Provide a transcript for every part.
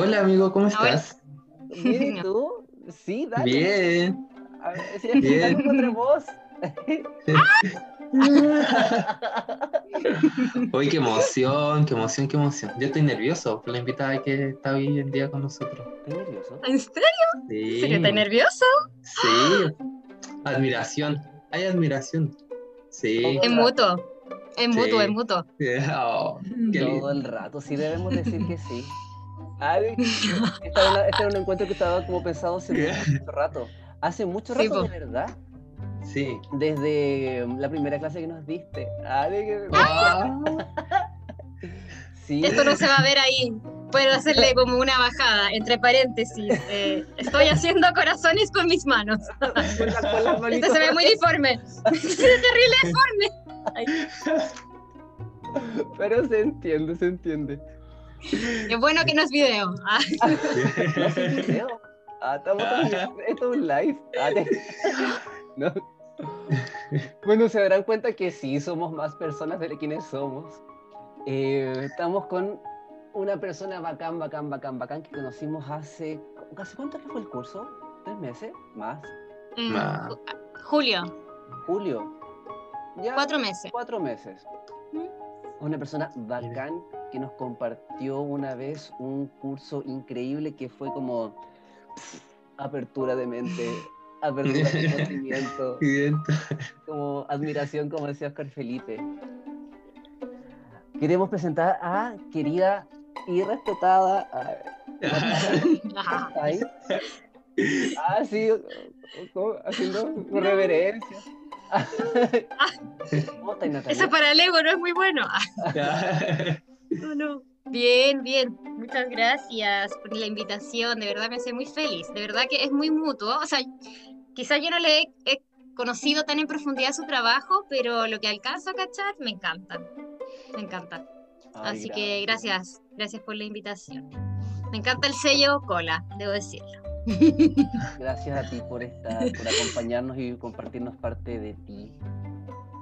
Hola amigo, ¿cómo estás? Bien, ¿y tú? Sí, dale. Bien. A ver, si Bien. otra voz. Uy, qué emoción, qué emoción, qué emoción. Yo estoy nervioso por la invitada que está hoy en día con nosotros. ¿Estás nervioso? ¿En serio? Sí. ¿Serio estás nervioso? Sí. Admiración. Hay admiración. Sí. Es mutuo. Es mutuo, Sí. es mutuo. Oh, qué Todo lindo. el rato, sí debemos decir que sí. Ay, este, era una- este era un encuentro que estaba como pensado hace mucho rato. Hace mucho rato, de verdad. Sí. Desde la primera clase que nos diste. Ay, que- Ah, Sí. Esto no se va a ver ahí. Puedo hacerle como una bajada, entre paréntesis. eh, estoy haciendo corazones con mis manos. Con la- con las manitos. se ve muy deforme. Se ve terrible deforme. Ay, Pero se entiende, se entiende. Es bueno que no es video. Ah, ¿No hace video? Ah, estamos esto es un live. Ah, te- No. Bueno, se darán cuenta que sí, somos más personas de quienes somos. Eh, estamos con una persona bacán, bacán, bacán, bacán que conocimos hace... ¿Hace cuánto que fue el curso? ¿Tres meses? ¿Más? mm, ju- Julio, ¿Julio? Ya, cuatro meses. cuatro meses. Una persona bacán que nos compartió una vez un curso increíble que fue como pff, apertura de mente, apertura de conocimiento, como admiración, como decía Oscar Felipe. Queremos presentar a querida y respetada. A- ahí. Ah, sí, haciendo reverencia. ¿Cómo estás, Natalia? Eso para el ego no es muy bueno. No, no. Bien, bien. Muchas gracias por la invitación. De verdad me hace muy feliz. De verdad que es muy mutuo. O sea, quizás yo no le he, he conocido tan en profundidad su trabajo, pero lo que alcanzo a cachar me encantan. Me encantan. Ay, Así que gracias. Gracias por la invitación. Me encanta el sello cola, debo decirlo. Gracias a ti por estar, por acompañarnos y compartirnos parte de ti.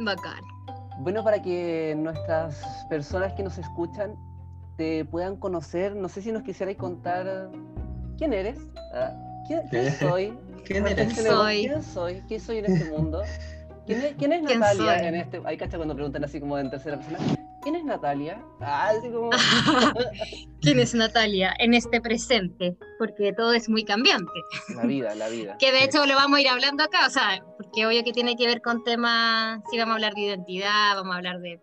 Bacán. Bueno, para que nuestras personas que nos escuchan te puedan conocer, no sé si nos quisierais contar quién eres, ah, quién, quién soy, ¿Quién Soy. quién soy, quién soy en este mundo, quién es, quién es ¿Quién Natalia en este, hay cacha cuando preguntan así como en tercera persona, ¿quién es Natalia? Ah, así como, ¿Quién es Natalia en este presente? Porque todo es muy cambiante. la vida, la vida. Que de hecho lo vamos a ir hablando acá, o sea, porque obvio que tiene que ver con temas, si vamos a hablar de identidad, vamos a hablar de...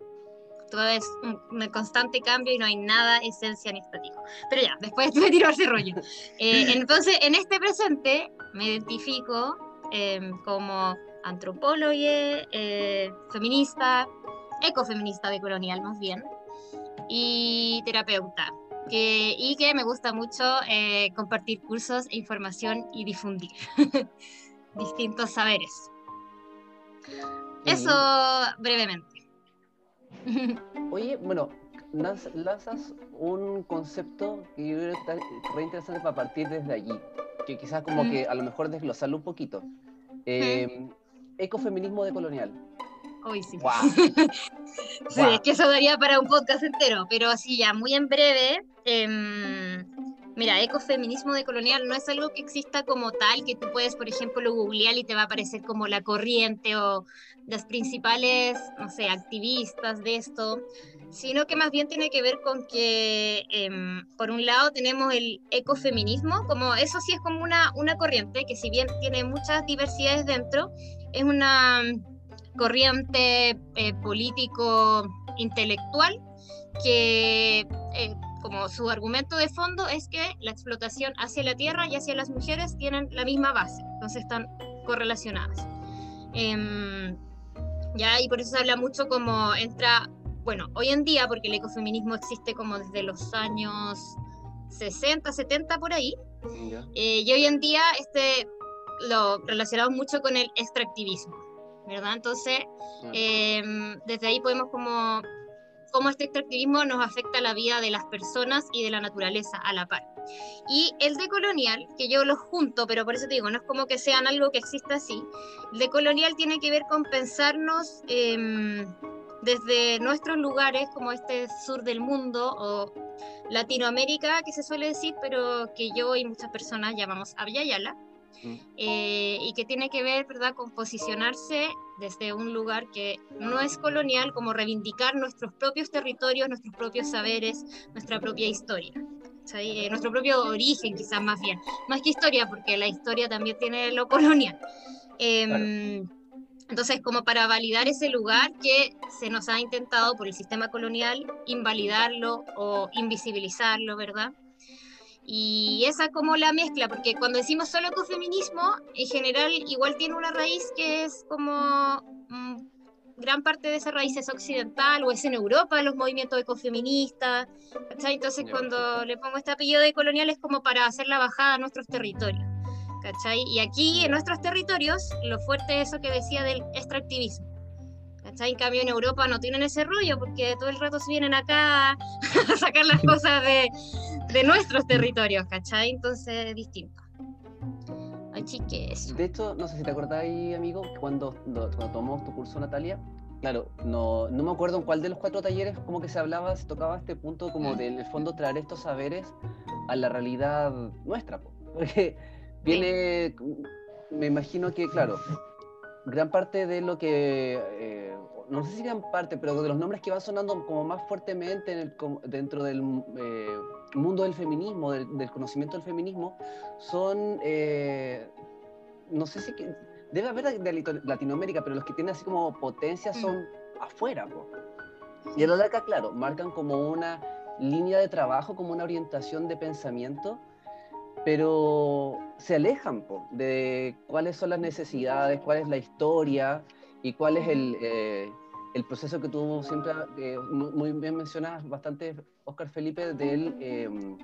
Todo es un, un constante cambio y no hay nada esencia ni estático. Pero ya, después me tiro ese rollo. Eh, entonces, en este presente me identifico eh, como antropóloga, eh, feminista, ecofeminista de colonial más bien, y terapeuta. Que, y que me gusta mucho eh, compartir cursos e información y difundir distintos saberes. Eso brevemente. Oye, bueno, lanz- lanzas un concepto que yo creo que está re interesante para partir desde allí, que quizás como Mm. que a lo mejor desglosarlo un poquito. Eh, Ecofeminismo decolonial. Hoy sí. ¡Wow! Sí, Guau. es que eso daría para un podcast entero, pero sí, ya muy en breve. em, mira, ecofeminismo decolonial no es algo que exista como tal, que tú puedes, por ejemplo, googlear y te va a aparecer como la corriente o las principales, no sé, activistas de esto, sino que más bien tiene que ver con que, em, por un lado, tenemos el ecofeminismo, como eso sí es como una, una corriente que si bien tiene muchas diversidades dentro, es una corriente eh, político-intelectual que, eh, como su argumento de fondo, es que la explotación hacia la tierra y hacia las mujeres tienen la misma base, entonces están correlacionadas. Em, ya, y por eso se habla mucho como entra, bueno, hoy en día, porque el ecofeminismo existe como desde los años 60, 70 por ahí, eh, y hoy en día este, lo relacionamos mucho con el extractivismo, ¿verdad? Entonces, em, desde ahí podemos como cómo este extractivismo nos afecta la vida de las personas y de la naturaleza a la par. Y el decolonial, que yo los junto, pero por eso te digo, no es como que sean algo que exista así. El decolonial tiene que ver con pensarnos em, desde nuestros lugares, como este sur del mundo, o Latinoamérica, que se suele decir, pero que yo y muchas personas llamamos Abyayala, mm. Eh, y que tiene que ver, ¿verdad?, con posicionarse desde un lugar que no es colonial, como reivindicar nuestros propios territorios, nuestros propios saberes, nuestra propia historia. Eh, nuestro propio origen, quizás más bien. Más que historia, porque la historia también tiene lo colonial. Em, entonces, como para validar ese lugar que se nos ha intentado por el sistema colonial invalidarlo o invisibilizarlo, ¿verdad? Y esa como la mezcla, porque cuando decimos solo ecofeminismo, en general igual tiene una raíz que es como mm, gran parte de esa raíz es occidental o es en Europa los movimientos ecofeministas, ¿cachai? Entonces cuando le pongo este apellido de colonial es como para hacer la bajada a nuestros territorios, ¿cachai? Y aquí en nuestros territorios lo fuerte es eso que decía del extractivismo. ¿Cachai? En cambio en Europa no tienen ese rollo porque todo el rato se vienen acá a sacar las cosas de, de nuestros territorios, ¿cachai? Entonces es distinto. Así que eso. De hecho, no sé si te acordáis, amigo, cuando, cuando tomamos tu curso, Natalia, claro, no, no me acuerdo en cuál de los cuatro talleres como que se hablaba, se tocaba este punto como de, en el fondo, traer estos saberes a la realidad nuestra, porque viene, me imagino que, claro, gran parte de lo que, eh, no sé si gran parte, pero de los nombres que van sonando como más fuertemente dentro del eh, mundo del feminismo, del, conocimiento del feminismo, son, eh, no sé si, que, debe haber de Latinoamérica, pero los que tienen así como potencia mm. son afuera. Y a la larga, claro, marcan como una línea de trabajo, como una orientación de pensamiento, pero se alejan de cuáles son las necesidades, cuál es la historia y cuál es el, eh, el proceso que tuvo siempre, eh, muy, bien mencionas bastante, Oscar Felipe, del, em,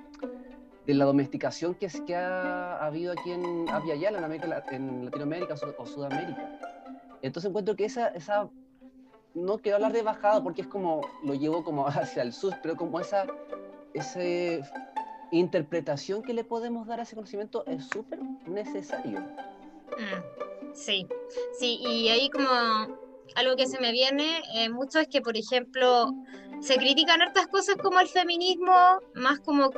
de la domesticación que, es, que ha, habido aquí en Aviala, en, América, en Latinoamérica o Sudamérica. Entonces encuentro que esa, esa, no quiero hablar de bajada porque es como, lo llevo como hacia el sur, pero como esa, esa interpretación que le podemos dar a ese conocimiento es súper necesario. Mm, sí, sí, y ahí como algo que se me viene eh, mucho es que, por ejemplo, se critican hartas cosas como el feminismo, más como,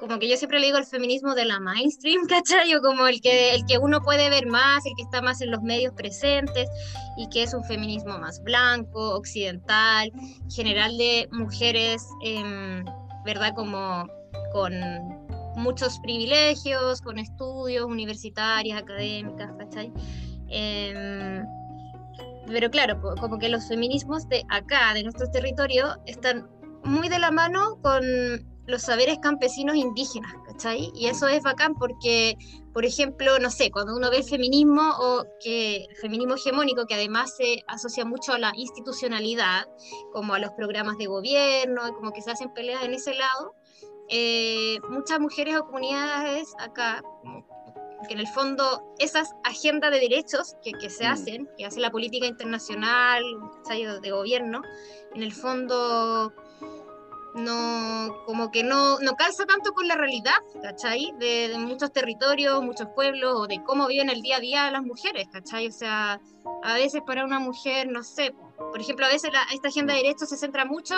como que yo siempre le digo el feminismo de la mainstream, ¿cachai? O como el que, el que uno puede ver más, el que está más en los medios presentes, y que es un feminismo más blanco, occidental, general de mujeres, em, ¿verdad? Como con muchos privilegios, con estudios universitarios, académicas, ¿cachai? Eh, pero claro, como que los feminismos de acá, de nuestro territorio, están muy de la mano con los saberes campesinos indígenas, ¿cachai? Y eso es bacán porque, por ejemplo, no sé, cuando uno ve el feminismo o que el feminismo hegemónico, que además se asocia mucho a la institucionalidad, como a los programas de gobierno, como que se hacen peleas en ese lado, eh, muchas mujeres o comunidades acá, que en el fondo esas agendas de derechos que, que se mm. hacen, que hace la política internacional, de gobierno, en el fondo no, como que no, no calza tanto con la realidad, ¿cachai? De, de, muchos territorios, muchos pueblos, o de cómo viven el día a día las mujeres, ¿cachai? O sea, a veces para una mujer, no sé, por ejemplo, a veces esta agenda de derechos se centra mucho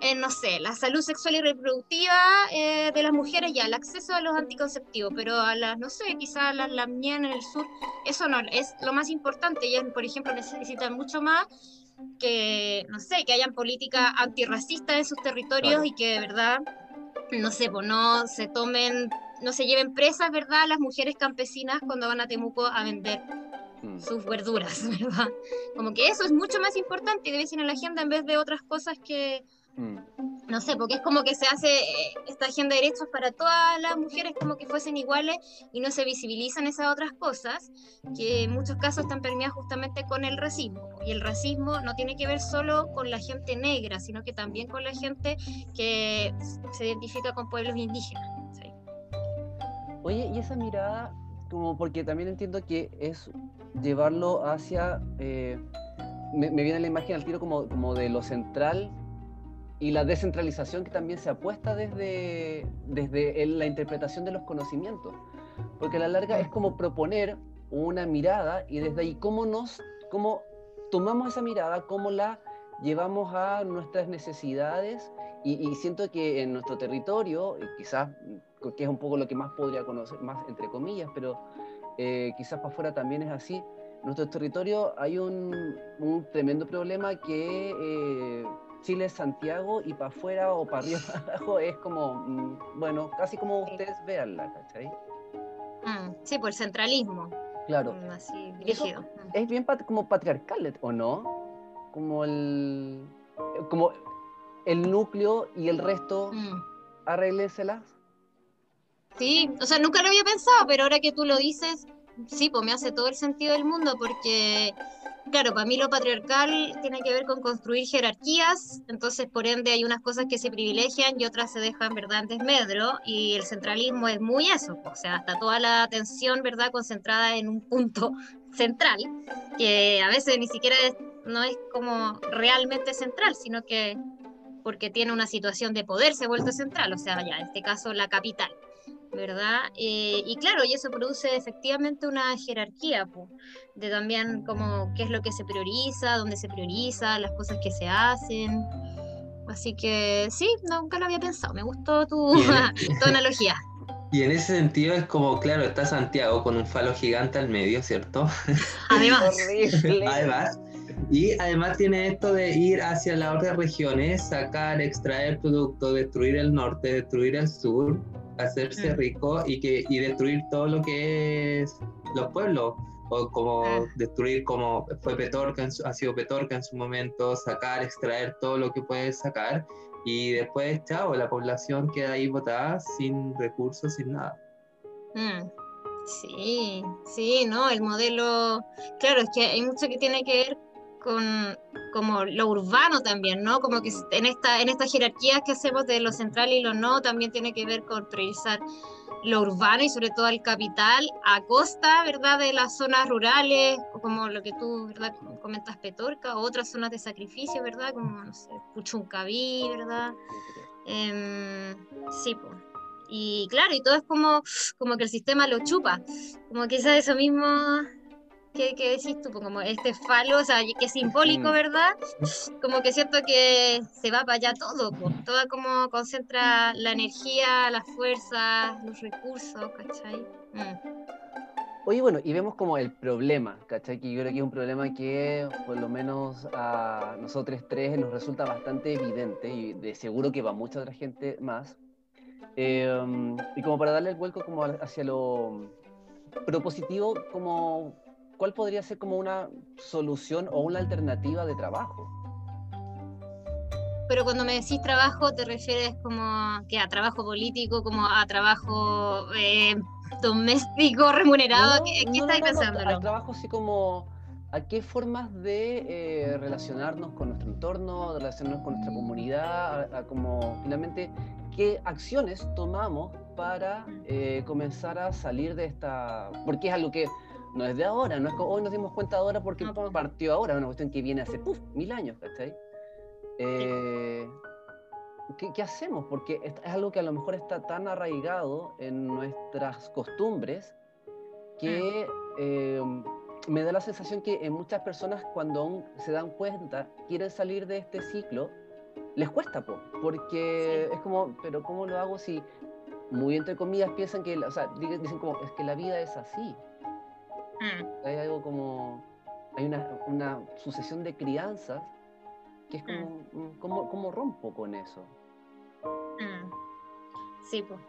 en, no sé, la salud sexual y reproductiva eh, de las mujeres, ya, el acceso a los anticonceptivos, pero a las, no sé, quizás las, las en el sur, eso no es lo más importante. Ellas, por ejemplo, necesitan mucho más que, no sé, que hayan políticas antirracistas en sus territorios y que de verdad, no sé, pues no se tomen, no se lleven presas, ¿verdad?, las mujeres campesinas cuando van a Temuco a vender Mm. sus verduras, ¿verdad? Como que eso es mucho más importante y debe ser en la agenda en vez de otras cosas que, mm. no sé, porque es como que se hace eh, esta agenda de derechos para todas las mujeres como que fuesen iguales y no se visibilizan esas otras cosas que en muchos casos están permeadas justamente con el racismo. Y el racismo no tiene que ver solo con la gente negra, sino que también con la gente que se identifica con pueblos indígenas. Oye, y esa mirada como porque también entiendo que es llevarlo hacia, eh, me, viene la imagen al tiro como, como de lo central y la descentralización que también se apuesta desde, desde la interpretación de los conocimientos, porque a la larga es como proponer una mirada y desde ahí cómo nos, cómo tomamos esa mirada, cómo la llevamos a nuestras necesidades Y, siento que en nuestro territorio, quizás que es un poco lo que más podría conocer, más entre comillas, pero eh, quizás para afuera también es así, en nuestro territorio hay un, un tremendo problema que eh, Chile es Santiago y para afuera o para arriba abajo es como, mm, bueno, casi como ustedes veanla, ¿cachai? Mm, sí, por el centralismo. Claro. Mm, así, Es bien como patriarcal, ¿o no? Como el, como el núcleo y el resto, mm. arréglenselas. Sí, o sea, nunca lo había pensado, pero ahora que tú lo dices, sí, pues me hace todo el sentido del mundo porque, claro, para mí lo patriarcal tiene que ver con construir jerarquías, entonces por ende hay unas cosas que se privilegian y otras se dejan, ¿verdad?, en desmedro, y el centralismo es muy eso, o sea, hasta toda la atención, ¿verdad?, concentrada en un punto central, que a veces ni siquiera no es como realmente central, sino que porque tiene una situación de poder se ha vuelto central, o sea, ya en este caso la capital. ¿Verdad? Eh, y claro, y eso produce efectivamente una jerarquía, de también como qué es lo que se prioriza, dónde se prioriza, las cosas que se hacen. Así que sí, nunca lo había pensado, me gustó tu, tu analogía. Y en ese sentido es como, claro, está Santiago con un falo gigante al medio, ¿cierto? Además. además. Y además tiene esto de ir hacia las otras regiones, sacar, extraer productos, destruir el norte, destruir el sur, hacerse mm. rico y, que, y destruir todo lo que es los pueblos, o como ah. destruir como fue Petorca, ha sido Petorca en su momento, sacar, extraer todo lo que puede sacar y después, chao, la población queda ahí botada sin recursos, sin nada. Mm. Sí, sí, ¿no? El modelo, claro, es que hay mucho que tiene que ver con como lo urbano también, ¿no? Como que en esta, en estas jerarquías que hacemos de lo central y lo no, también tiene que ver con priorizar lo urbano y sobre todo el capital a costa, ¿verdad?, de las zonas rurales, o como lo que tú, ¿verdad?, comentas Petorca, o otras zonas de sacrificio, ¿verdad?, como, no sé, Puchuncaví, ¿verdad? Em, sí, pues. Y claro, y todo es como, como que el sistema lo chupa, como quizás eso mismo ¿Qué, decís tú? Como este falo, o sea, que es simbólico, mm. ¿verdad? Como que siento que se va para allá todo, pues. todo como concentra la energía, las fuerzas, los recursos, ¿cachai? Mm. Oye, bueno, y vemos como el problema, ¿cachai? Que yo creo que es un problema que por lo menos a nosotros tres nos resulta bastante evidente y de seguro que va mucha otra gente más. Em, y como para darle el vuelco como hacia lo propositivo, como ¿cuál podría ser como una solución o una alternativa de trabajo? Pero cuando me decís trabajo, ¿te refieres como que a trabajo político, como a trabajo eh, doméstico remunerado? ¿Qué, estáis pensando? Al trabajo así como a qué formas de eh, relacionarnos con nuestro entorno, de relacionarnos con nuestra comunidad, a, como finalmente qué acciones tomamos para eh, comenzar a salir de esta, porque es algo que no es de ahora, no es como hoy nos dimos cuenta ahora porque partió ahora, una cuestión que viene hace mil años, ¿cachai? Eh, ¿qué, hacemos? Porque es, algo que a lo mejor está tan arraigado en nuestras costumbres que eh, me da la sensación que en muchas personas cuando aún se dan cuenta, quieren salir de este ciclo, les cuesta, porque es como, pero ¿cómo lo hago si, muy entre comillas, piensan que, o sea, dicen como, es que la vida es así, Mm. Hay algo como, hay una, sucesión de crianzas que es como, mm. mm, rompo con eso. Sí, pues.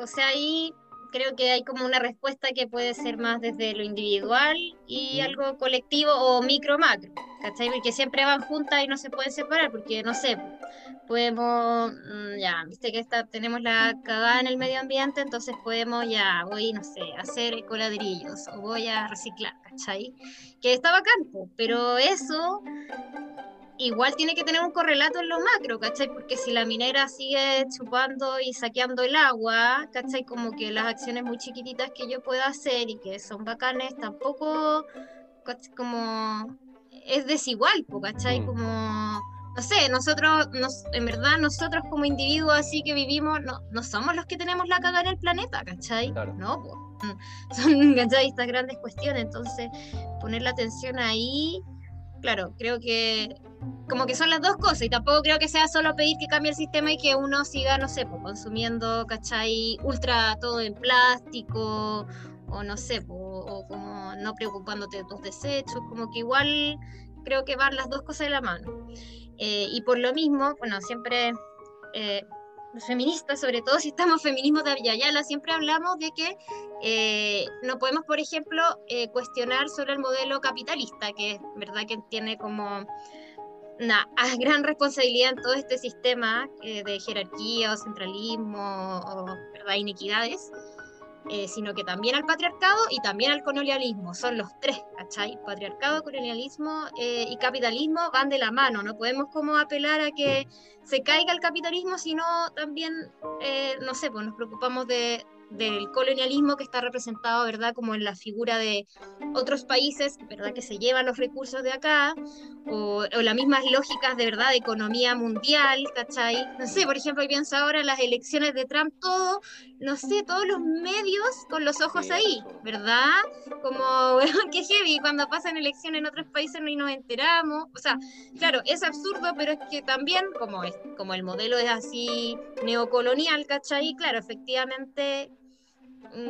o sea, ahí creo que hay como una respuesta que puede ser más desde lo individual y algo colectivo o micro macro, ¿cachai? Porque siempre van juntas y no se pueden separar, porque no sé, podemos, mm, ya, viste que está, tenemos la cagada en el medio ambiente, entonces podemos ya, voy, no sé, hacer coladrillos o voy a reciclar, ¿cachai? Que está bacán, pero eso igual tiene que tener un correlato en lo macro, ¿cachai? Porque si la minera sigue chupando y saqueando el agua, ¿cachai? Como que las acciones muy chiquititas que yo pueda hacer y que son bacanes, tampoco, como, es desigual, ¿cachai? Mm. Como, no sé, nosotros, nos, en verdad, nosotros como individuos así que vivimos, no, no somos los que tenemos la caga en el planeta, ¿cachai? No, pues, son, ¿cachai? Estas grandes cuestiones, entonces, poner la atención ahí claro, creo que como que son las dos cosas y tampoco creo que sea solo pedir que cambie el sistema y que uno siga, no sé, consumiendo, ¿cachai? Ultra todo en plástico o no sé, o, como no preocupándote de tus desechos, como que igual creo que van las dos cosas de la mano. Eh, y por lo mismo, bueno, siempre eh, los feministas, sobre todo si estamos feminismos de Ayala, siempre hablamos de que eh, no podemos, por ejemplo, cuestionar sobre el modelo capitalista, que es verdad que tiene como una gran responsabilidad en todo este sistema de jerarquía o centralismo o inequidades. Eh, sino que también al patriarcado y también al colonialismo. Son los tres, ¿cachai? Patriarcado, colonialismo eh, y capitalismo van de la mano. No podemos como apelar a que se caiga el capitalismo, sino también, eh, no sé, pues nos preocupamos de, del colonialismo que está representado, ¿verdad? Como en la figura de otros países, ¿verdad? Que se llevan los recursos de acá, o, las mismas lógicas de verdad de economía mundial, ¿cachai? No sé, por ejemplo, pienso ahora en las elecciones de Trump, todo, no sé, todos los medios con los ojos ahí, ¿verdad? Como, bueno, qué heavy, cuando pasan elecciones en otros países no nos enteramos, o sea, claro, es absurdo, pero es que también, como, es, como el modelo es así neocolonial, ¿cachai? Claro, efectivamente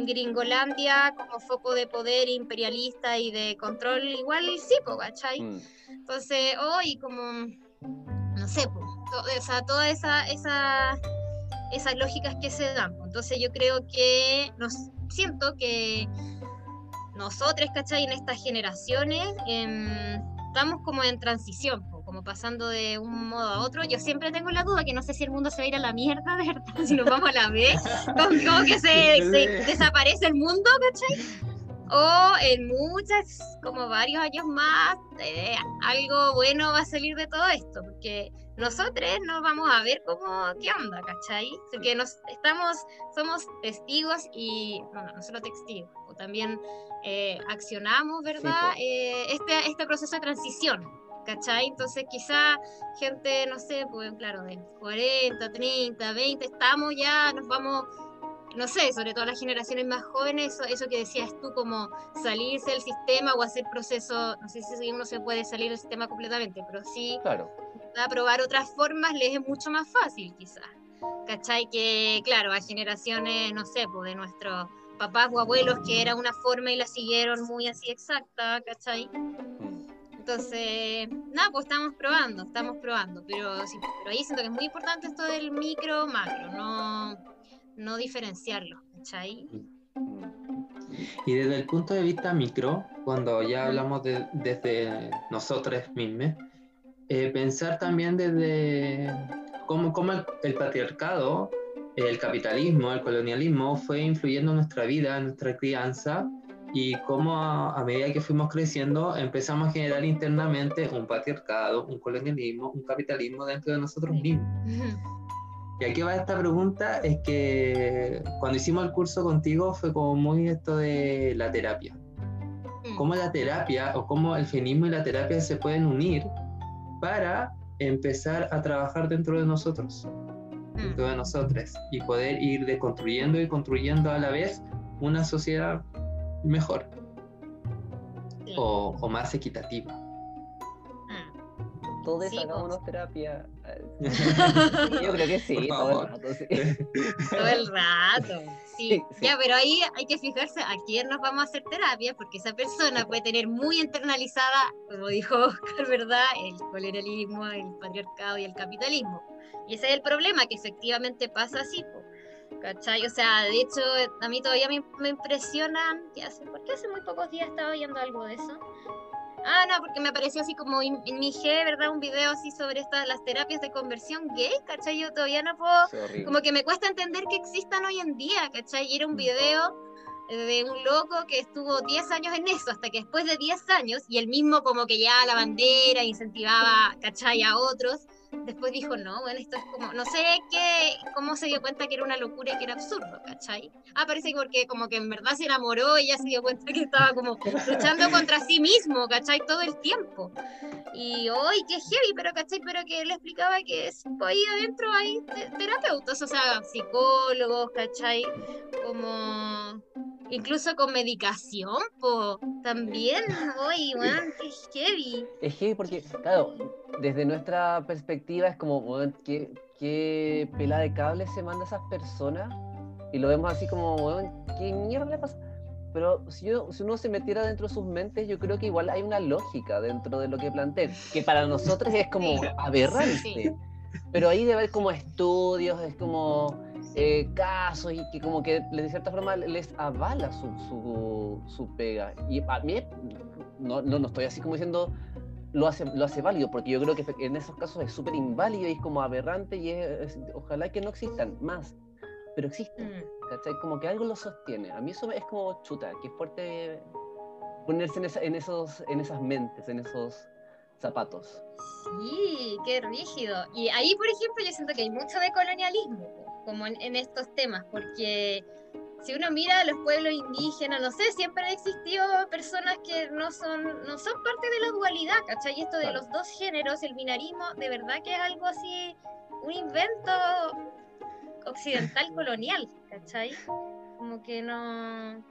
Gringolandia como foco de poder imperialista y de control, igual sí, ¿cachai? Mm. Entonces, hoy como, no sé, o sea, todas esa, esa, esas lógicas que se dan. Entonces yo creo que, nos, siento que nosotros, ¿cachai? En estas generaciones em, estamos como en transición como pasando de un modo a otro. Yo siempre tengo la duda que no sé si el mundo se va a ir a la mierda, de verdad, si nos vamos a la B, como, que se, desaparece el mundo, ¿cachai? O en muchas, como varios años más, eh, algo bueno va a salir de todo esto, porque nosotros nos vamos a ver como qué onda, ¿cachai? Porque nos estamos, somos testigos y, no, no, solo testigos, o también eh, accionamos, ¿verdad? Eh, este, este proceso de transición ¿cachai? Entonces quizá gente, no sé, pues claro, de 40, 30, 20, estamos ya, nos vamos, no sé, sobre todo las generaciones más jóvenes, eso, eso que decías tú, como salirse del sistema o hacer proceso, no sé si uno se puede salir del sistema completamente, pero sí, claro. a probar otras formas les es mucho más fácil quizás. ¿Cachai? Que, claro, a generaciones, no sé, pues de nuestros papás o abuelos que era una forma y la siguieron muy así exacta, ¿cachai? Entonces, nada, pues estamos probando, estamos probando, pero, sí, pero ahí siento que es muy importante esto del micro, macro, no, no diferenciarlo, ¿cachai? Y desde el punto de vista micro, cuando ya hablamos de, desde nosotros mismos, eh, pensar también desde cómo, cómo el, patriarcado, el capitalismo, el colonialismo fue influyendo en nuestra vida, en nuestra crianza, y cómo a, medida que fuimos creciendo empezamos a generar internamente un patriarcado, un colonialismo, un capitalismo dentro de nosotros mismos. Y aquí va esta pregunta, es que cuando hicimos el curso contigo fue como muy esto de la terapia. Mm. Cómo la terapia o cómo el feminismo y la terapia se pueden unir para empezar a trabajar dentro de nosotros, dentro de mm. nosotras, y poder ir deconstruyendo y construyendo a la vez una sociedad mejor o, o, más equitativa. Mm. Todos sí, hagámonos terapia. Yo creo que sí, todo el rato. Sí. Todo el rato. Sí. Ya, pero ahí hay que fijarse a quién nos vamos a hacer terapia, porque esa persona puede tener muy internalizada, como dijo Oscar, ¿verdad? El colonialismo, el patriarcado y el capitalismo. Y ese es el problema, que efectivamente pasa así. ¿Cachai? O sea, de hecho, a mí todavía me, me impresionan, ¿qué hace? porque hace muy pocos días estaba viendo algo de eso? Ah, no, porque me apareció así como en, mi G, ¿verdad? Un video así sobre estas, las terapias de conversión gay, ¿cachai? Yo todavía no puedo, como que me cuesta entender que existan hoy en día, ¿cachai? Y era un video de un loco que estuvo 10 años en eso, hasta que después de 10 años, y él mismo como que ya la bandera, incentivaba, ¿cachai? A otros, después dijo, no, bueno, esto es como, no sé qué, cómo se dio cuenta que era una locura y que era absurdo, ¿cachai? Ah, parece que porque como que en verdad se enamoró y ya se dio cuenta que estaba como luchando contra sí mismo, ¿cachai? Todo el tiempo. Y hoy, qué heavy, pero ¿cachai? Pero que él explicaba que ahí adentro hay terapeutas, o sea, psicólogos, ¿cachai? Como incluso con medicación, po, también, oye, weón, qué heavy. Es heavy porque, claro, desde nuestra perspectiva es como, weón, qué, qué pela de cable se manda a esas personas y lo vemos así como, weón, qué mierda le pasa. Pero si, yo, si uno se metiera dentro de sus mentes, yo creo que igual hay una lógica dentro de lo que plantean, que para nosotros es como aberrante. Pero ahí debe haber como estudios, es como eh, casos y que como que de cierta forma les avala su, su, su pega. Y a mí no, no, no, estoy así como diciendo lo hace, lo hace válido, porque yo creo que en esos casos es súper inválido y es como aberrante y es, ojalá que no existan más, pero existen. Mm. Como que algo lo sostiene. A mí eso es como chuta, que fuerte ponerse en, en, esos, en esas mentes, en esos zapatos. Sí, qué rígido. Y ahí, por ejemplo, yo siento que hay mucho de colonialismo como en, estos temas, porque si uno mira a los pueblos indígenas, no sé, siempre han existido personas que no son, no son parte de la dualidad, ¿cachai? Y esto de los dos géneros, el binarismo, de verdad que es algo así, un invento occidental colonial, ¿cachai? Como que no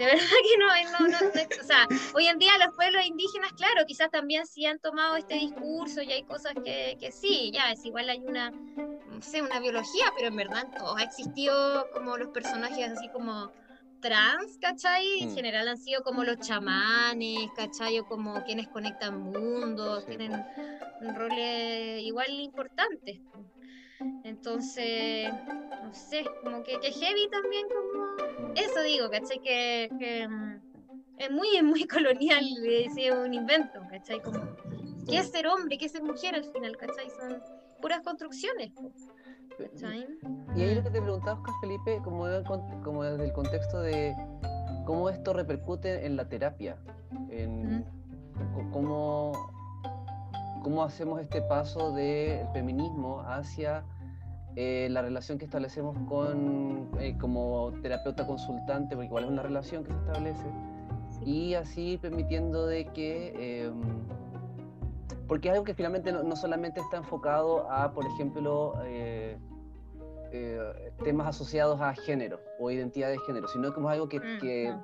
de verdad que no, no, o sea, hoy en día los pueblos indígenas, claro, quizás también sí han tomado este discurso y hay cosas que, que sí, ya, es igual hay una, no sé, una biología, pero en verdad todos ha existido como los personajes así como trans, ¿cachai? En mm. general han sido como los chamanes, ¿cachai? O como quienes conectan mundos, tienen un rol igual importante. Entonces, no sé, como que, que heavy también, como eso digo, ¿cachai? Que, que mm, es muy, muy colonial, es un invento, ¿cachai? Como, ¿qué es ser hombre? ¿Qué es ser mujer al final, ¿cachai? Son puras construcciones, ¿cachai? Y ahí lo que te preguntaba, Oscar Felipe, como, como desde el contexto de cómo esto repercute en la terapia, en cómo cómo hacemos este paso del feminismo hacia eh, la relación que establecemos con eh, como terapeuta consultante, porque igual es una relación que se establece, y así permitiendo de que, em, porque es algo que finalmente no, solamente está enfocado a, por ejemplo, eh, temas asociados a género o identidad de género, sino como algo que, mm, que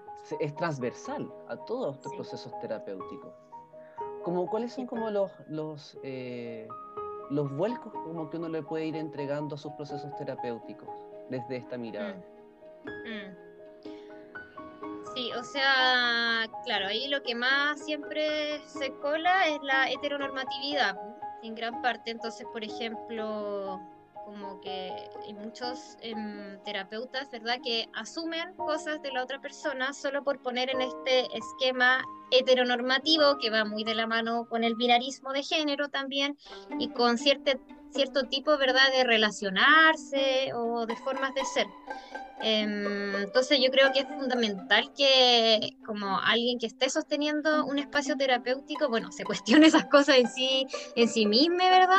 es transversal a todos estos procesos terapéuticos. Como, ¿Cuáles son como los, los, eh, los vuelcos como que uno le puede ir entregando a sus procesos terapéuticos desde esta mirada? Mm, mm. Sí, o sea, claro, ahí lo que más siempre se cola es la heteronormatividad, en gran parte. Entonces, por ejemplo, como que hay muchos em, terapeutas, ¿verdad?, que asumen cosas de la otra persona solo por poner en este esquema heteronormativo que va muy de la mano con el binarismo de género también y con cierto, cierto tipo, ¿verdad?, de relacionarse o de formas de ser. Em, entonces yo creo que es fundamental que como alguien que esté sosteniendo un espacio terapéutico, bueno, se cuestione esas cosas en sí, en sí misma, ¿verdad?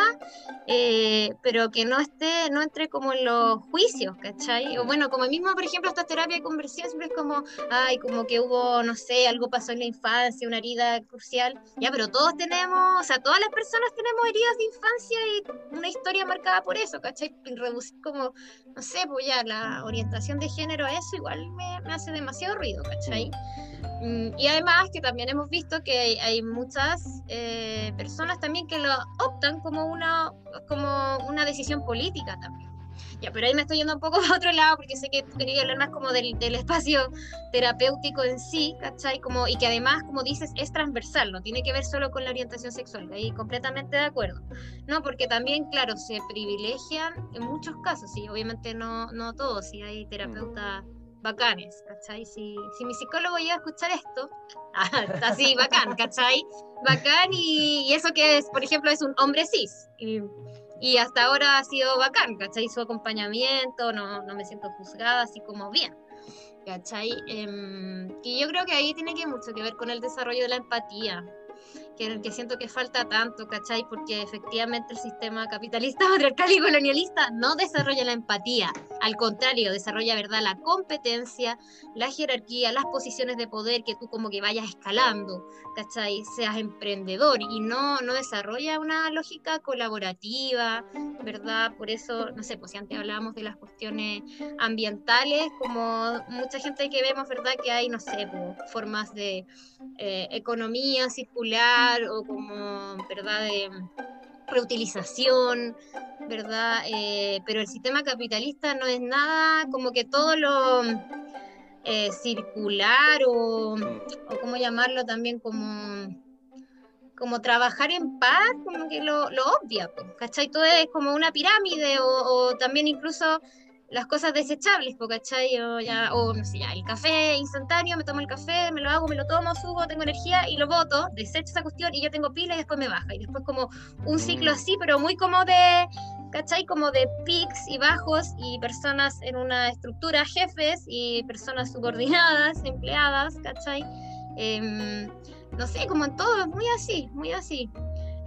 Eh, pero que no esté, no entre como en los juicios, ¿cachai? O bueno, como mismo, por ejemplo, esta terapia de conversión siempre es como, ay, como que hubo, no sé, algo pasó en la infancia, una herida crucial, ya, pero todos tenemos, o sea, todas las personas tenemos heridas de infancia y una historia marcada por eso, ¿cachai? Reducir como, no sé, pues ya la orientación de género eso igual me, hace demasiado ruido, ¿cachai? Mm, y además que también hemos visto que hay, muchas eh, personas también que lo optan como una, como una decisión política también. Ya, pero ahí me estoy yendo un poco a otro lado porque sé que tú querías hablar más como del, del, espacio terapéutico en sí, ¿cachai? Como, y que además, como dices, es transversal, no tiene que ver solo con la orientación sexual, ahí completamente de acuerdo. No, porque también, claro, se privilegian en muchos casos, sí, obviamente no, no todos, sí hay terapeutas bacanes, ¿cachai? Si, si mi psicólogo llega a escuchar esto, ah, está así, bacán, ¿cachai? Bacán y, y, eso que es, por ejemplo, es un hombre cis. Y, y hasta ahora ha sido bacán, ¿cachai? Su acompañamiento, no, no me siento juzgada, así como bien, ¿cachai? Eh, y yo creo que ahí tiene que mucho que ver con el desarrollo de la empatía. Que, que siento que falta tanto, ¿cachai? Porque efectivamente el sistema capitalista, patriarcal y colonialista no desarrolla la empatía, al contrario, desarrolla, ¿verdad?, la competencia, la jerarquía, las posiciones de poder, que tú como que vayas escalando, ¿cachai? Seas emprendedor y no, no desarrolla una lógica colaborativa, ¿verdad? Por eso, no sé, pues si antes hablábamos de las cuestiones ambientales, como mucha gente que vemos, ¿verdad? Que hay, no sé, pues, formas de eh, economía circular o como, ¿verdad? De reutilización, ¿verdad? Eh, pero el sistema capitalista no es nada como que todo lo eh, circular o, o cómo llamarlo también como como trabajar en paz, como que lo, obvia, ¿cachai? Todo es como una pirámide o también incluso las cosas desechables, ¿cachai? O, ya, o no sé, ya, el café instantáneo, me tomo el café, me lo hago, me lo tomo, subo, tengo energía y lo boto, desecho esa cuestión y yo tengo pila y después me baja. Y después como un ciclo mm. así, pero muy como de, ¿cachai? Como de pics y bajos y personas en una estructura, jefes y personas subordinadas, empleadas, ¿cachai? Em, no sé, como en todo, muy así, muy así.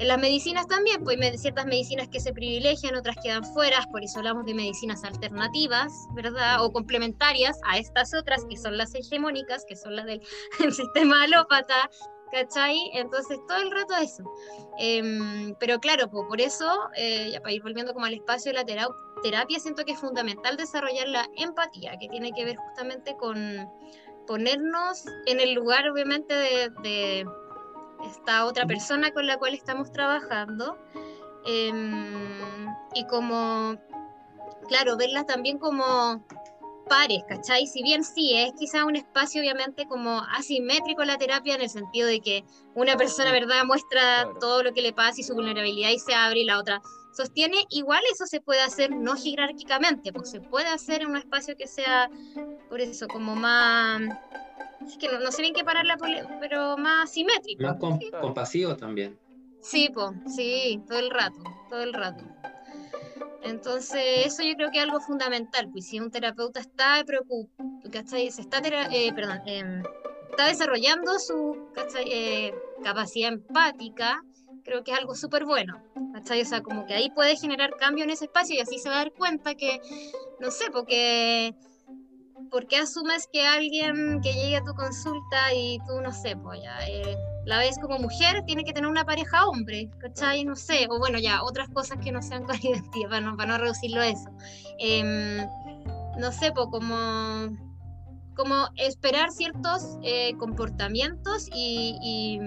En las medicinas también, pues hay ciertas medicinas que se privilegian, otras quedan fuera, por eso hablamos de medicinas alternativas, ¿verdad? O complementarias a estas otras, que son las hegemónicas, que son las del sistema alópata, ¿cachai? Entonces, todo el rato eso. Em, pero claro, pues, por eso, eh, ya para ir volviendo como al espacio de la terapia, siento que es fundamental desarrollar la empatía, que tiene que ver justamente con ponernos en el lugar, obviamente, de esta otra persona con la cual estamos trabajando. Em, y como, claro, verlas también como pares, ¿cachai? Si bien sí, es quizá un espacio obviamente como asimétrico la terapia en el sentido de que una persona, ¿verdad?, muestra todo lo que le pasa y su vulnerabilidad y se abre y la otra sostiene, igual eso se puede hacer no jerárquicamente, pues se puede hacer en un espacio que sea, por eso, como más es que no, sé bien qué pararla, pero más simétrico. Más compasivo también. Sí, pues, sí, todo el rato, todo el rato. Entonces, eso yo creo que es algo fundamental, pues si un terapeuta está preocupado, se está, eh, perdón, em, está desarrollando su eh, capacidad empática, creo que es algo súper bueno, ¿cachai? O sea, como que ahí puede generar cambio en ese espacio y así se va a dar cuenta que, no sé, porque ¿por qué asumes que alguien que llegue a tu consulta y tú, no sé, pues ya, eh, la ves como mujer, tiene que tener una pareja hombre, ¿cachai? No sé, o bueno, ya, otras cosas que no sean con identidad, para no, para no reducirlo a eso. Em, no sé, pues como, como esperar ciertos eh, comportamientos y,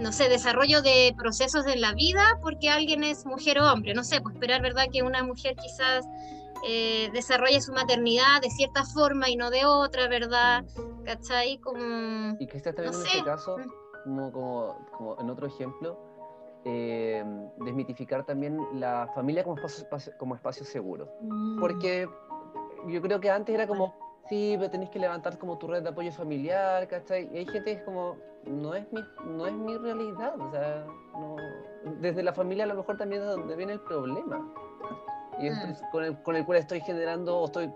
no sé, desarrollo de procesos en la vida porque alguien es mujer o hombre, no sé, pues esperar, ¿verdad? Que una mujer quizás eh, desarrolla su maternidad de cierta forma y no de otra, ¿verdad? ¿Cachai? Como... Y que está también en este caso, mm. como, como, como, en otro ejemplo, eh, desmitificar también la familia como espacio, como espacio seguro. Mm. Porque yo creo que antes era como, sí, pero tenés que levantar como tu red de apoyo familiar, ¿cachai? Y hay gente que es como, no es mi, no es mi realidad, o sea, no, desde la familia a lo mejor también es donde viene el problema y mm. con, el, con, el, cual estoy generando o estoy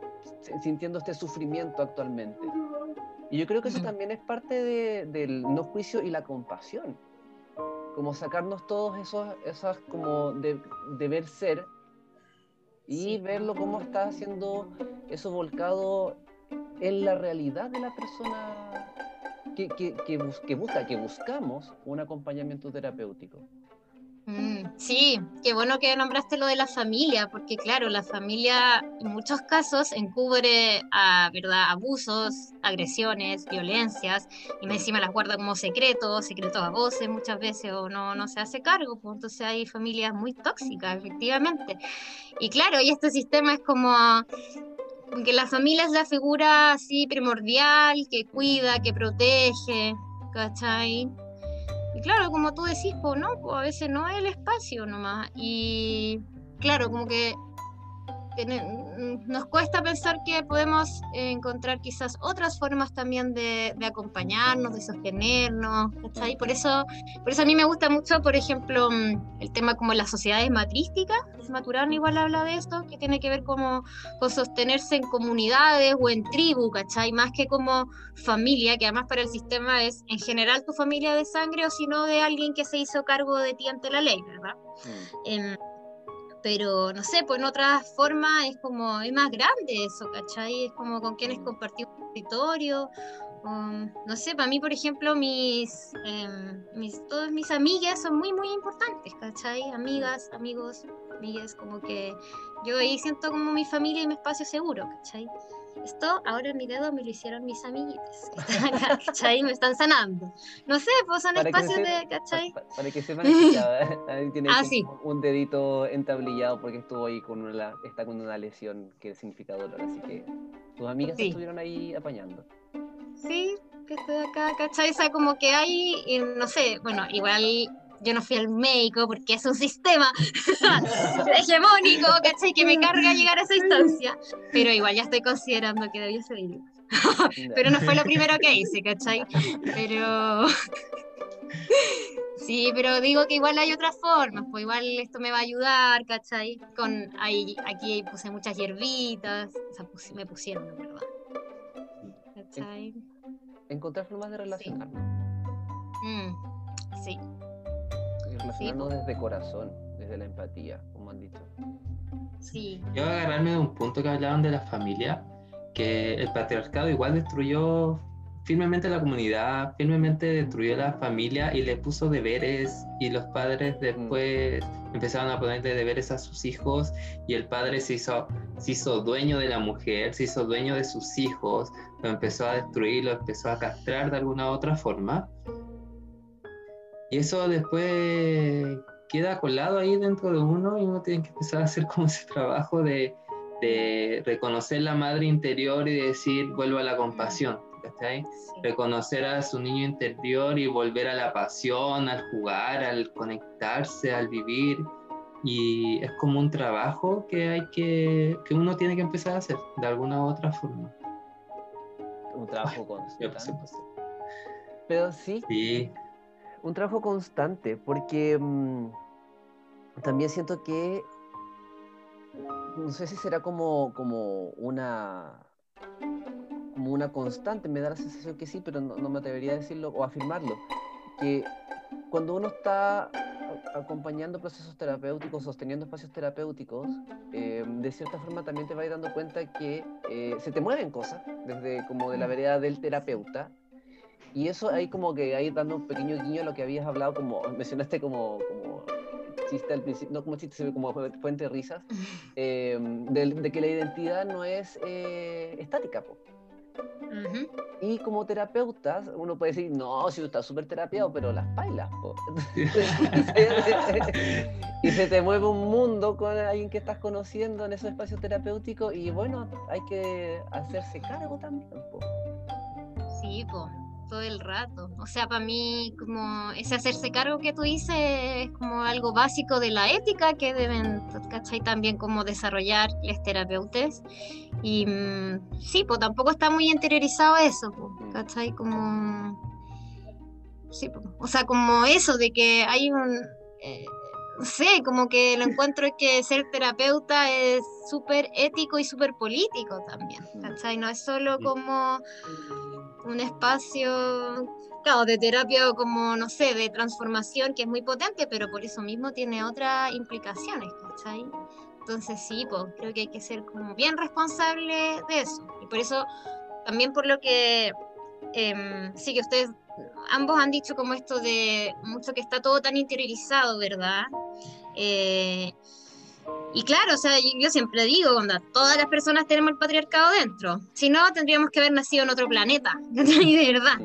sintiendo este sufrimiento actualmente. Y yo creo que eso mm. también es parte de, del no juicio y la compasión. Como sacarnos todos esos, esas como de, deber ser y verlo cómo está haciendo eso volcado en la realidad de la persona que, que, que, que busca, que buscamos un acompañamiento terapéutico. Mm, sí, qué bueno que nombraste lo de la familia, porque claro, la familia en muchos casos encubre a, ¿verdad? abusos, agresiones, violencias, y encima las guarda como secretos, secretos a voces muchas veces, o no, no se hace cargo, pues entonces hay familias muy tóxicas, efectivamente. Y claro, y este sistema es como que la familia es la figura así primordial, que cuida, que protege, ¿cachai? Y claro, como tú decís, no, pues a veces no es el espacio nomás. Y claro, como que nos cuesta pensar que podemos encontrar quizás otras formas también de, acompañarnos, de sostenernos, ¿cachai? Por eso, por eso a mí me gusta mucho, por ejemplo, mm, el tema como las sociedades matrísticas, Maturana igual habla de esto, que tiene que ver como con sostenerse en comunidades o en tribu, ¿cachai? Más que como familia, que además para el sistema es en general tu familia de sangre o si no de alguien que se hizo cargo de ti ante la ley, ¿verdad? Mm. Em, pero no sé, pues en otra forma es como, es más grande eso, ¿cachai? Es como con quienes compartimos territorio. no sé, para mí, por ejemplo, mis, eh, mis, todas mis amigas son muy, muy importantes, ¿cachai? Amigas, amigos, amigas, como que yo ahí siento como mi familia y mi espacio seguro, ¿cachai? Esto ahora mi dedo me lo hicieron mis amiguitos ¿cachai? Me están sanando. No sé, pues son espacios de, ¿cachai? Para, que sepan que tiene ah, un dedito entablillado porque estuvo ahí con una, está con una lesión que significa dolor, así que tus amigas estuvieron ahí apañando. Sí, que estoy acá, ¿cachai? O sea, como que hay, no sé, bueno, igual yo no fui al médico porque es un sistema hegemónico, ¿cachai? Que me carga llegar a esa instancia, pero igual ya estoy considerando que debía ser pero no fue lo primero que hice, ¿cachai? Pero... Sí, pero digo que igual hay otras formas, pues igual esto me va a ayudar, ¿cachai? Con, ahí, aquí puse muchas hierbitas, o sea, me pusieron, verdad. ¿Cachai? Encontrar formas de relacionarnos. Mm, sí relacionarnos desde corazón, desde la empatía, como han dicho. Sí. Yo voy a agarrarme de un punto que hablaban de la familia, que el patriarcado igual destruyó firmemente la comunidad, firmemente destruyó la familia y le puso deberes y los padres después empezaron a ponerle deberes a sus hijos y el padre se hizo, se hizo dueño de la mujer, se hizo dueño de sus hijos, lo empezó a destruir, lo empezó a castrar de alguna u otra forma y eso después queda colado ahí dentro de uno y uno tiene que empezar a hacer como ese trabajo de, reconocer la madre interior y decir, vuelvo a la compasión. Reconocer a su niño interior y volver a la pasión, al jugar, al conectarse, al vivir. Y es como un trabajo que hay que, que uno tiene que empezar a hacer de alguna u otra forma. Un trabajo constante. Pero sí. Sí un trabajo constante, porque mm, también siento que, no sé si será como, como una como una constante, me da la sensación que sí, pero no, me atrevería a decirlo o afirmarlo, que cuando uno está acompañando procesos terapéuticos, sosteniendo espacios terapéuticos, eh, de cierta forma también te vas dando cuenta que eh, se te mueven cosas, desde como de la vereda del terapeuta, y eso ahí como que ahí dando un pequeño guiño a lo que habías hablado, como mencionaste como, como chiste al principio, no como chiste, como fuente de risas, eh, de, que la identidad no es eh, estática. Po. Y como terapeutas, uno puede decir, no, si tú estás súper terapiado, pero las bailas. Po. y se te mueve un mundo con alguien que estás conociendo en esos espacios terapéuticos y bueno, hay que hacerse cargo también. Po. Sí, pues todo el rato. O sea, para mí, como ese hacerse cargo que tú dices es como algo básico de la ética que deben, ¿cachai? También como desarrollar los terapeutas. Y mm, sí, pues tampoco está muy interiorizado eso, ¿cachai? Como. Sí, o sea, como eso de que hay un. Eh, no sé, como que lo encuentro es que ser terapeuta es súper ético y súper político también, ¿cachai? No es solo como un espacio, claro, de terapia como, no sé, de transformación que es muy potente, pero por eso mismo tiene otras implicaciones, ¿cachai? Entonces sí, pues creo que hay que ser como bien responsable de eso. Y por eso, también por lo que, em, sí que ustedes ambos han dicho como esto de mucho que está todo tan interiorizado, ¿verdad? Eh, y claro, o sea, yo, siempre digo, cuando todas las personas tenemos el patriarcado dentro. Si no, tendríamos que haber nacido en otro planeta, de verdad.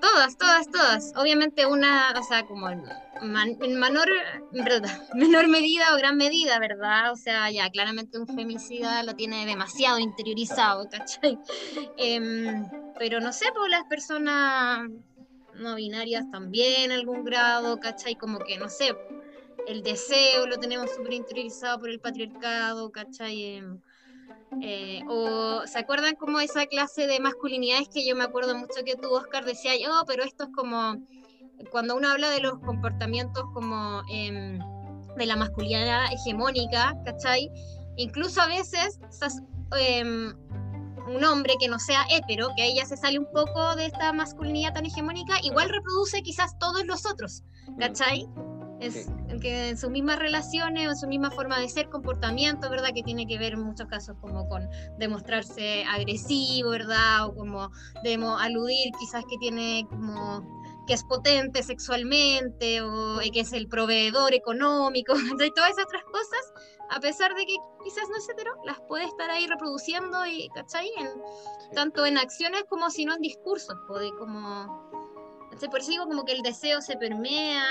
Todas, todas, todas. Obviamente una, o sea, como en, menor, menor medida o gran medida, ¿verdad? O sea, ya, claramente un femicida lo tiene demasiado interiorizado, ¿cachai? Em, pero no sé, pues las personas no binarias también en algún grado, ¿cachai? Como que, no sé, el deseo lo tenemos súper interiorizado por el patriarcado, ¿cachai? Em, eh, o se acuerdan como esa clase de masculinidades que yo me acuerdo mucho que tú, Oscar, decía, oh, pero esto es como cuando uno habla de los comportamientos como em, de la masculinidad hegemónica, ¿cachai? Incluso a veces em, un hombre que no sea hétero, que ahí ya se sale un poco de esta masculinidad tan hegemónica, igual reproduce quizás todos los otros, mm. Es que en sus mismas relaciones o en su misma forma de ser, comportamiento, ¿verdad? Que tiene que ver en muchos casos como con demostrarse agresivo, ¿verdad? O como debemos aludir quizás que tiene como que es potente sexualmente o que es el proveedor económico, y todas esas otras cosas, a pesar de que quizás no es hetero, las puede estar ahí reproduciendo y, ¿cachai? En, Tanto en acciones como si no en discursos, puede como... Eso digo como que el deseo se permea,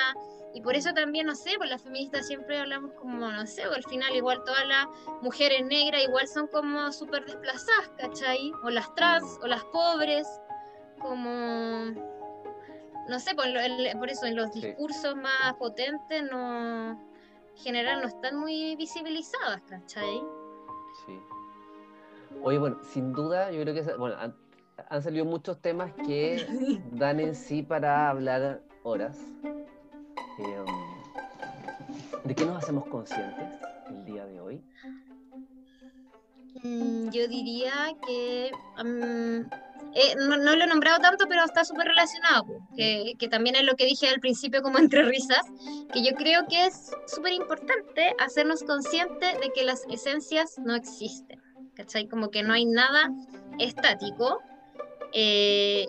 y por eso también, no sé, pues las feministas siempre hablamos como, no sé, pues al final igual todas las mujeres negras igual son como súper desplazadas, ¿cachai? O las trans, o las pobres, como, no sé, por, pues, por eso en los discursos más potentes no, en general no están muy visibilizadas, ¿cachai? Sí. Oye, bueno, sin duda, yo creo que, bueno, han, han salido muchos temas que dan en sí para hablar horas. Em, ¿De qué nos hacemos conscientes el día de hoy? Mm, yo diría que eh, no, lo he nombrado tanto, pero está súper relacionado, que, que, también es lo que dije al principio como entre risas, que yo creo que es súper importante hacernos conscientes de que las esencias no existen, ¿cachai? Como que no hay nada estático. Eh,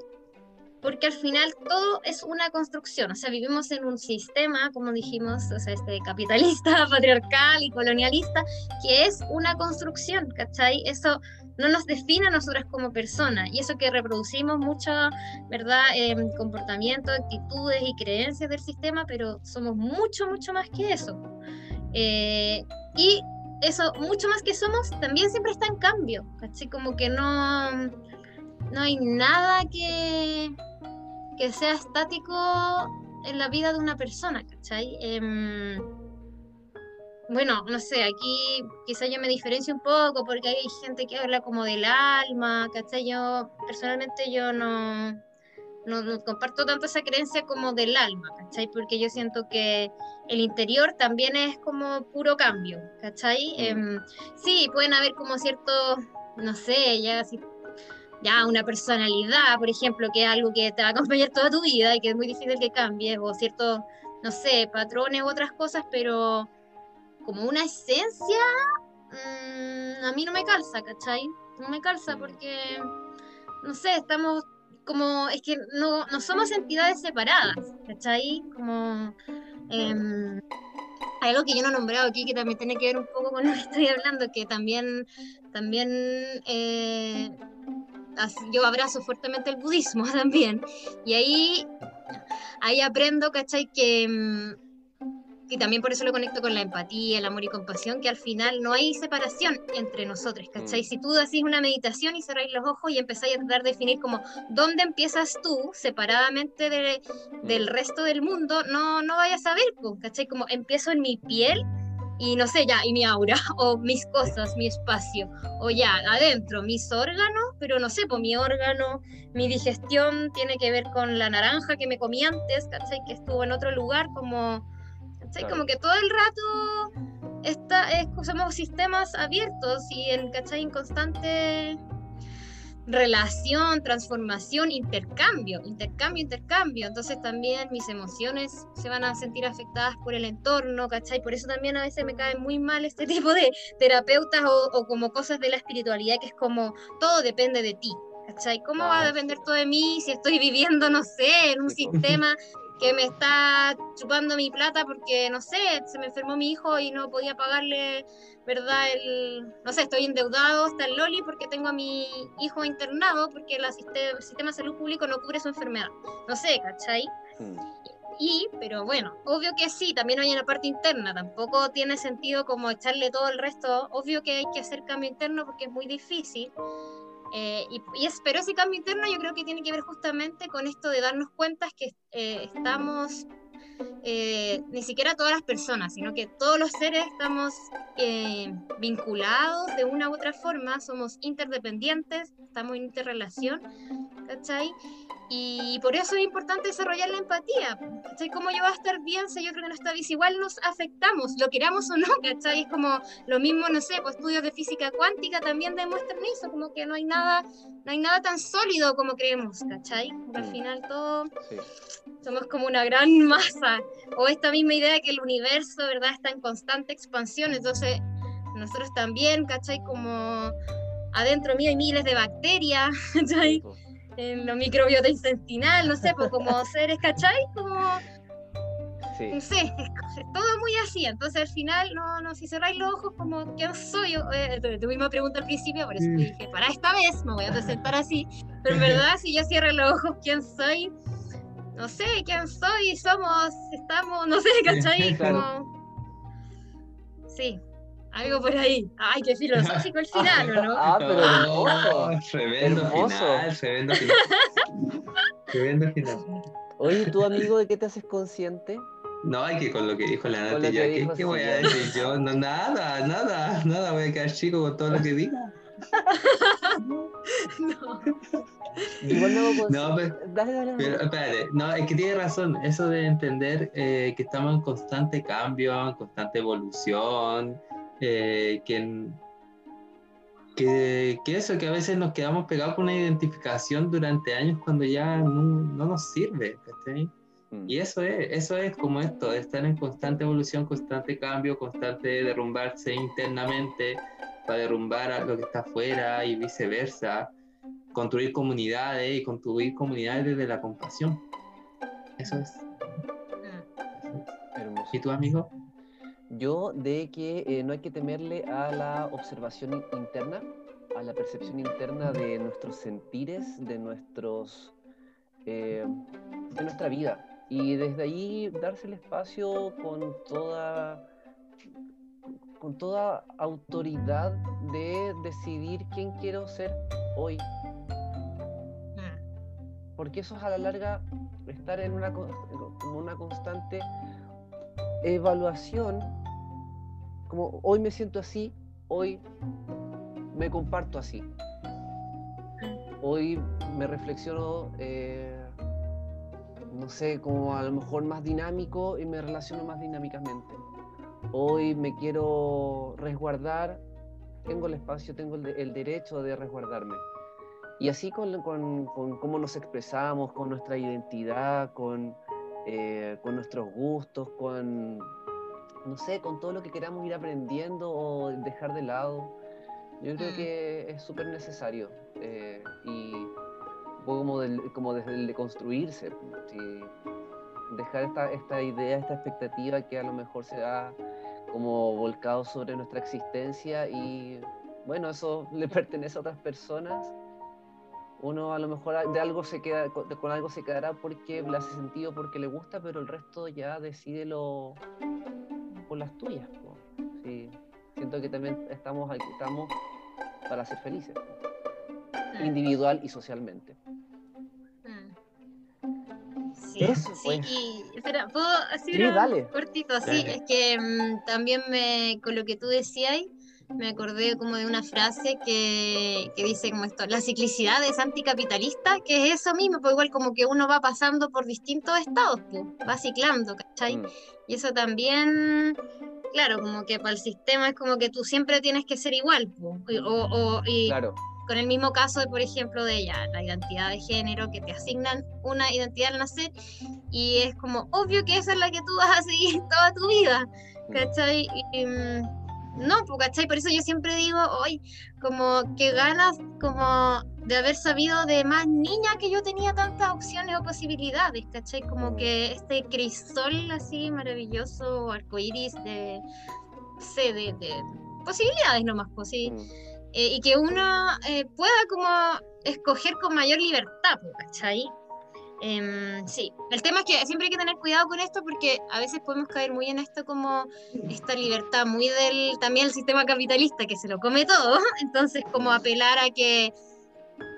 porque al final todo es una construcción, o sea, vivimos en un sistema, como dijimos, o sea, este capitalista, patriarcal y colonialista, que es una construcción, ¿cachai? Eso no nos define a nosotras como personas, y eso que reproducimos mucho, ¿verdad? Eh, comportamiento, actitudes y creencias del sistema, pero somos mucho, mucho más que eso. Eh, y eso, mucho más que somos, también siempre está en cambio, ¿cachai? Como que no, no hay nada que que sea estático en la vida de una persona, ¿cachai? Em, bueno, no sé, aquí quizá yo me diferencio un poco porque hay gente que habla como del alma, ¿cachai? Yo personalmente yo no, no, comparto tanto esa creencia como del alma, ¿cachai? Porque yo siento que el interior también es como puro cambio, ¿cachai? Mm. Em, sí, pueden haber como ciertos, no sé, ya si ya una personalidad, por ejemplo, que es algo que te va a acompañar toda tu vida y que es muy difícil que cambies, o ciertos, no sé, patrones u otras cosas, pero como una esencia, mm, a mí no me calza, ¿cachai? No me calza porque, no sé, estamos como, es que no, no somos entidades separadas, ¿cachai? Como... Eh, algo que yo no he nombrado aquí que también tiene que ver un poco con lo que estoy hablando, que también, también eh, yo abrazo fuertemente el budismo también, y ahí, ahí aprendo, ¿cachai? Que, mm, y también por eso lo conecto con la empatía, el amor y compasión, que al final no hay separación entre nosotros, ¿cachai? Mm. Si tú haces una meditación y cerráis los ojos y empezáis a tratar de definir como dónde empiezas tú, separadamente del resto del mundo, no, no vayas a ver, ¿cachai? Como empiezo en mi piel y no sé, ya, y mi aura, o mis cosas, mi espacio, o ya, adentro, mis órganos, pero no sé, pues mi órgano, mi digestión tiene que ver con la naranja que me comí antes, ¿cachai? Que estuvo en otro lugar, como, ¿cachai? Como que todo el rato está, es, somos sistemas abiertos y en, ¿cachai? En constante relación, transformación, intercambio, intercambio, intercambio. Entonces también mis emociones se van a sentir afectadas por el entorno, ¿cachai? Por eso también a veces me caen muy mal este tipo de terapeutas o, como cosas de la espiritualidad que es como todo depende de ti, ¿cachai? ¿Cómo va a depender todo de mí si estoy viviendo, no sé, en un sistema que me está chupando mi plata porque, no sé, se me enfermó mi hijo y no podía pagarle, ¿verdad? El, no sé, estoy endeudado hasta el Loli porque tengo a mi hijo internado porque el sistema de salud público no cubre su enfermedad. No sé, ¿cachai? Hmm. Y, pero bueno, obvio que sí, también hay una parte interna, tampoco tiene sentido como echarle todo el resto, obvio que hay que hacer cambio interno porque es muy difícil, eh, y, y pero ese cambio interno yo creo que tiene que ver justamente con esto de darnos cuenta que eh, estamos eh, ni siquiera todas las personas, sino que todos los seres estamos eh, vinculados de una u otra forma, somos interdependientes, estamos en interrelación, ¿cachai? Y por eso es importante desarrollar la empatía. ¿Cachai? ¿Cómo yo voy a estar bien si yo creo que no está bien? Igual nos afectamos, lo queramos o no, ¿cachai? Es como lo mismo, no sé, pues estudios de física cuántica también demuestran eso, como que no hay nada, no hay nada tan sólido como creemos, ¿cachai? Porque al mm. final todo somos como una gran masa. O esta misma idea de que el universo, ¿verdad?, está en constante expansión. Entonces, nosotros también, ¿cachai? Como adentro mío hay miles de bacterias, ¿cachai? En la microbiota intestinal, no sé, pues como seres, ¿cachai? Como, no sé, es, todo muy así, entonces al final, no, no, si cerráis los ojos, como, ¿quién soy yo? Eh, tuvimos pregunta al principio, por eso dije, para esta vez me voy a presentar así, pero en verdad, si yo cierro los ojos, ¿quién soy? No sé, ¿quién soy? Somos, estamos, no sé, ¿cachai? Como... Sí, algo por ahí. Ay, qué filosófico el final, ¿o no? Ah, pero hermoso. tremendo final, tremendo final. tremendo final. Oye, ¿tú amigo de qué te haces consciente? No, hay que con lo que dijo la Nati, ¿qué, ¿qué voy a decir yo? No, nada, nada, nada, voy a quedar chico con todo lo que diga. no. Igual no, no pero, dale, dale, pero espérate, no, es que tiene razón, eso de entender eh, que estamos en constante cambio, en constante evolución, eh, que, que, eso, que a veces nos quedamos pegados con una identificación durante años cuando ya no, no nos sirve, mm. Y eso es, eso es como esto, estar en constante evolución, constante cambio, constante derrumbarse internamente para derrumbar a lo que está afuera y viceversa, construir comunidades y construir comunidades desde la compasión. Eso es. Mm. ¿Y tu amigo? Yo de que eh, no hay que temerle a la observación interna, a la percepción interna de nuestros sentires, de nuestros eh, de nuestra vida. Y desde ahí darse el espacio con toda con toda autoridad de decidir quién quiero ser hoy. Porque eso es a la larga estar en una, como una constante evaluación, hoy me siento así, hoy me comparto así. Hoy me reflexiono, eh, no sé, como a lo mejor más dinámico y me relaciono más dinámicamente. Hoy me quiero resguardar, tengo el espacio, tengo el, derecho de resguardarme. Y así con, cómo nos expresamos, con nuestra identidad, con, eh, con nuestros gustos, con, no sé, con todo lo que queramos ir aprendiendo o dejar de lado. Yo creo mm. que es súper necesario eh, y como, como desde el de construirse, dejar esta, esta idea, esta expectativa que a lo mejor se ha como volcado sobre nuestra existencia y bueno, eso le pertenece a otras personas uno a lo mejor de algo se queda, con algo se quedará porque le hace sentido, porque le gusta, pero el resto ya decide lo por las tuyas. Sí, siento que también estamos aquí, estamos para ser felices, mm. individual y socialmente. Mm. Sí, sí, pues. y espera, ¿puedo decir sí, cortito? Sí, es que mm, también me, con lo que tú decías, me acordé como de una frase que, que, dice como esto, la ciclicidad es anticapitalista, que es eso mismo, pues igual como que uno va pasando por distintos estados, pues, va ciclando, ¿cachai? Mm. Y eso también, claro, como que para el sistema es como que tú siempre tienes que ser igual, pues, o, o y con el mismo caso de, por ejemplo, de ella, la identidad de género, que te asignan una identidad al nacer, y es como obvio que esa es la que tú vas a seguir toda tu vida, mm. ¿cachai? Y, mm, no, pues, ¿cachai? Por eso yo siempre digo, hoy, como que ganas como de haber sabido de más niña que yo tenía tantas opciones o posibilidades, ¿cachai? Como que este crisol así maravilloso, arcoíris de, no sé, de, posibilidades nomás, pues sí. Mm. Eh, y que uno eh, pueda como escoger con mayor libertad, pues, ¿cachai? Em, sí, el tema es que siempre hay que tener cuidado con esto porque a veces podemos caer muy en esto como esta libertad, muy del también el sistema capitalista que se lo come todo, entonces como apelar a que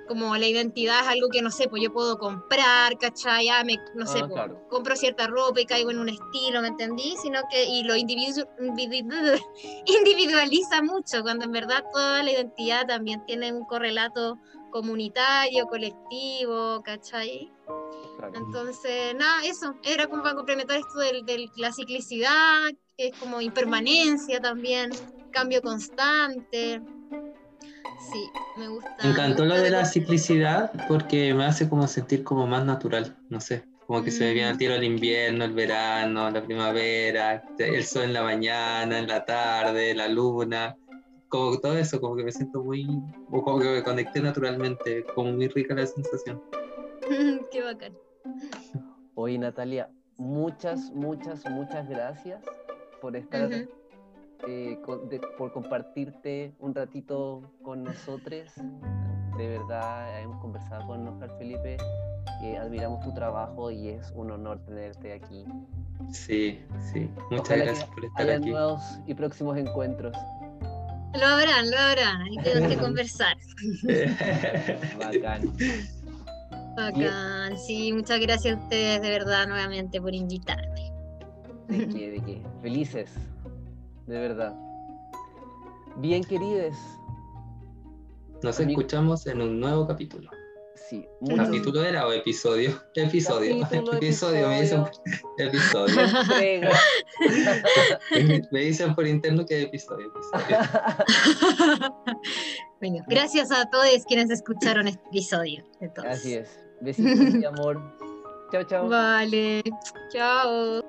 como la identidad es algo que no sé, pues yo puedo comprar, ¿cachai? Ah, me, no sé, Ah, pues, compro cierta ropa y caigo en un estilo, ¿me entendí? Sino que, y lo individu- individu- individualiza mucho, cuando en verdad toda la identidad también tiene un correlato comunitario, colectivo, ¿cachai? Entonces, nada, eso, era como para complementar esto de la ciclicidad, que es como impermanencia también, cambio constante. Sí, me gusta. Me encantó me lo de la ciclicidad porque me hace como sentir como más natural, no sé, como que se me viene al Mm. tiro el invierno, el verano, la primavera, el sol en la mañana, en la tarde, la luna, como todo eso, como que me siento muy, como que me conecté naturalmente, como muy rica la sensación. Qué bacán. Oye, Natalia, muchas, muchas, muchas gracias por estar, eh, con- de- por compartirte un ratito con nosotros. De verdad, hemos conversado con Oscar Felipe, admiramos tu trabajo y es un honor tenerte aquí. Sí, sí, muchas Ojalá gracias por estar aquí. nuevos y próximos encuentros. Lo habrán, lo habrán, hay que, que conversar. Bacán. Bacán, sí, muchas gracias a ustedes de verdad nuevamente por invitarme. ¿De qué? ¿De qué? Felices, de verdad. Bien, queridos. Nos Amigo. escuchamos en un nuevo capítulo. Sí, muchas ¿Capítulo era o episodio? Episodio. Capítulo, episodio, me dicen episodio. me dicen por interno que episodio. episodio. bueno, gracias a todos quienes escucharon este episodio. entonces. Así es. Besitos y amor. Chao, chao. Vale, chao.